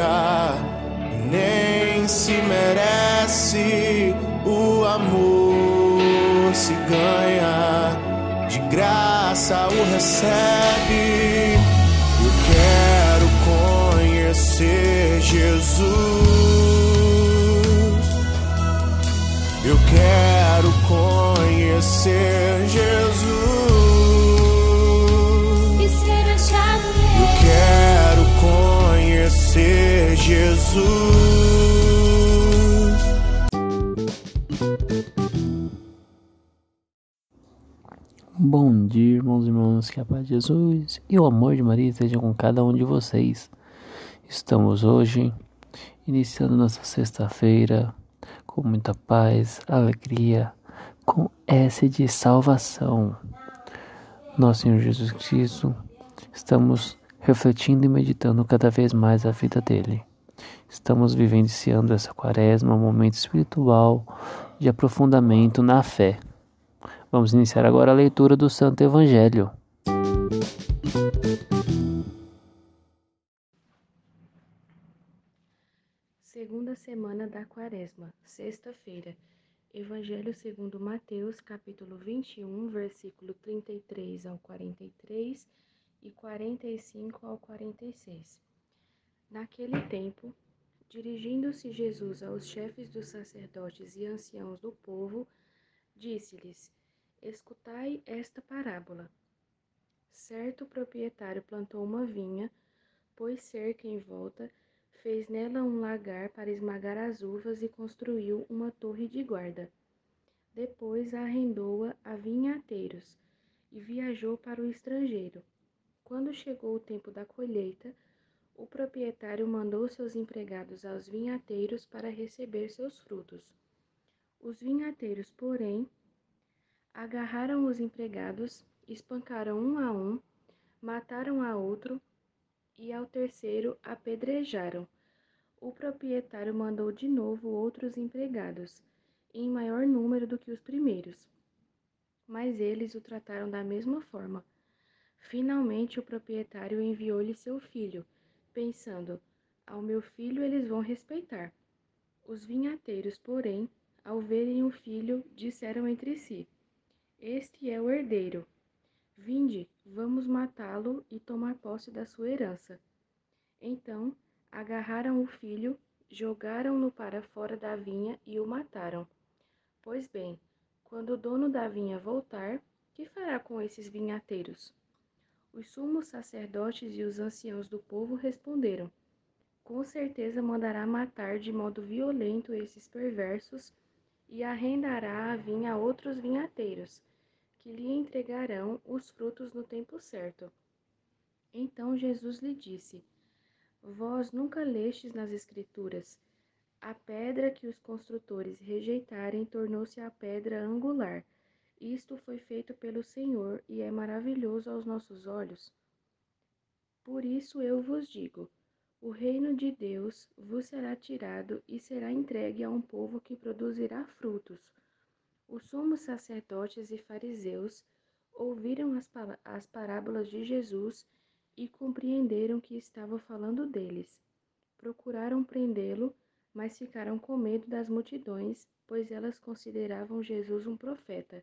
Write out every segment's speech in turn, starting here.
Compra, nem se merece. O amor se ganha, de graça o recebe. Jesus. Bom dia, irmãos e irmãs, que a paz de Jesus e o amor de Maria estejam com cada um de vocês. Estamos hoje iniciando nossa sexta-feira com muita paz, alegria, com S de salvação. Nosso Senhor Jesus Cristo, estamos refletindo e meditando cada vez mais a vida dele. Estamos vivenciando essa quaresma, um momento espiritual de aprofundamento na fé. Vamos iniciar agora a leitura do Santo Evangelho. Segunda semana da Quaresma, sexta-feira. Evangelho segundo Mateus, capítulo 21, versículo 33 ao 43 e 45 ao 46. Naquele tempo, dirigindo-se Jesus aos chefes dos sacerdotes e anciãos do povo, disse-lhes: Escutai esta parábola. Certo proprietário plantou uma vinha, pôs cerca em volta, fez nela um lagar para esmagar as uvas e construiu uma torre de guarda. Depois arrendou-a a vinhateiros e viajou para o estrangeiro. Quando chegou o tempo da colheita, o proprietário mandou seus empregados aos vinhateiros para receber seus frutos. Os vinhateiros, porém, agarraram os empregados, espancaram um a um, mataram a outro e ao terceiro apedrejaram. O proprietário mandou de novo outros empregados, em maior número do que os primeiros. Mas eles o trataram da mesma forma. Finalmente o proprietário enviou-lhe seu filho, pensando: Ao meu filho eles vão respeitar. Os vinhateiros, porém, ao verem o filho, disseram entre si: Este é o herdeiro. Vinde, vamos matá-lo e tomar posse da sua herança. Então agarraram o filho, jogaram-no para fora da vinha e o mataram. Pois bem, quando o dono da vinha voltar, que fará com esses vinhateiros? Os sumos sacerdotes e os anciãos do povo responderam: Com certeza mandará matar de modo violento esses perversos e arrendará a vinha a outros vinhateiros que lhe entregarão os frutos no tempo certo. Então Jesus lhe disse: Vós nunca lestes nas Escrituras: A pedra que os construtores rejeitarem tornou-se a pedra angular. Isto foi feito pelo Senhor e é maravilhoso aos nossos olhos. Por isso eu vos digo: o reino de Deus vos será tirado e será entregue a um povo que produzirá frutos. Os sumos sacerdotes e fariseus ouviram as, as parábolas de Jesus e compreenderam que estava falando deles. Procuraram prendê-lo, mas ficaram com medo das multidões, pois elas consideravam Jesus um profeta.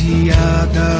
Agraciada.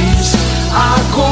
Aku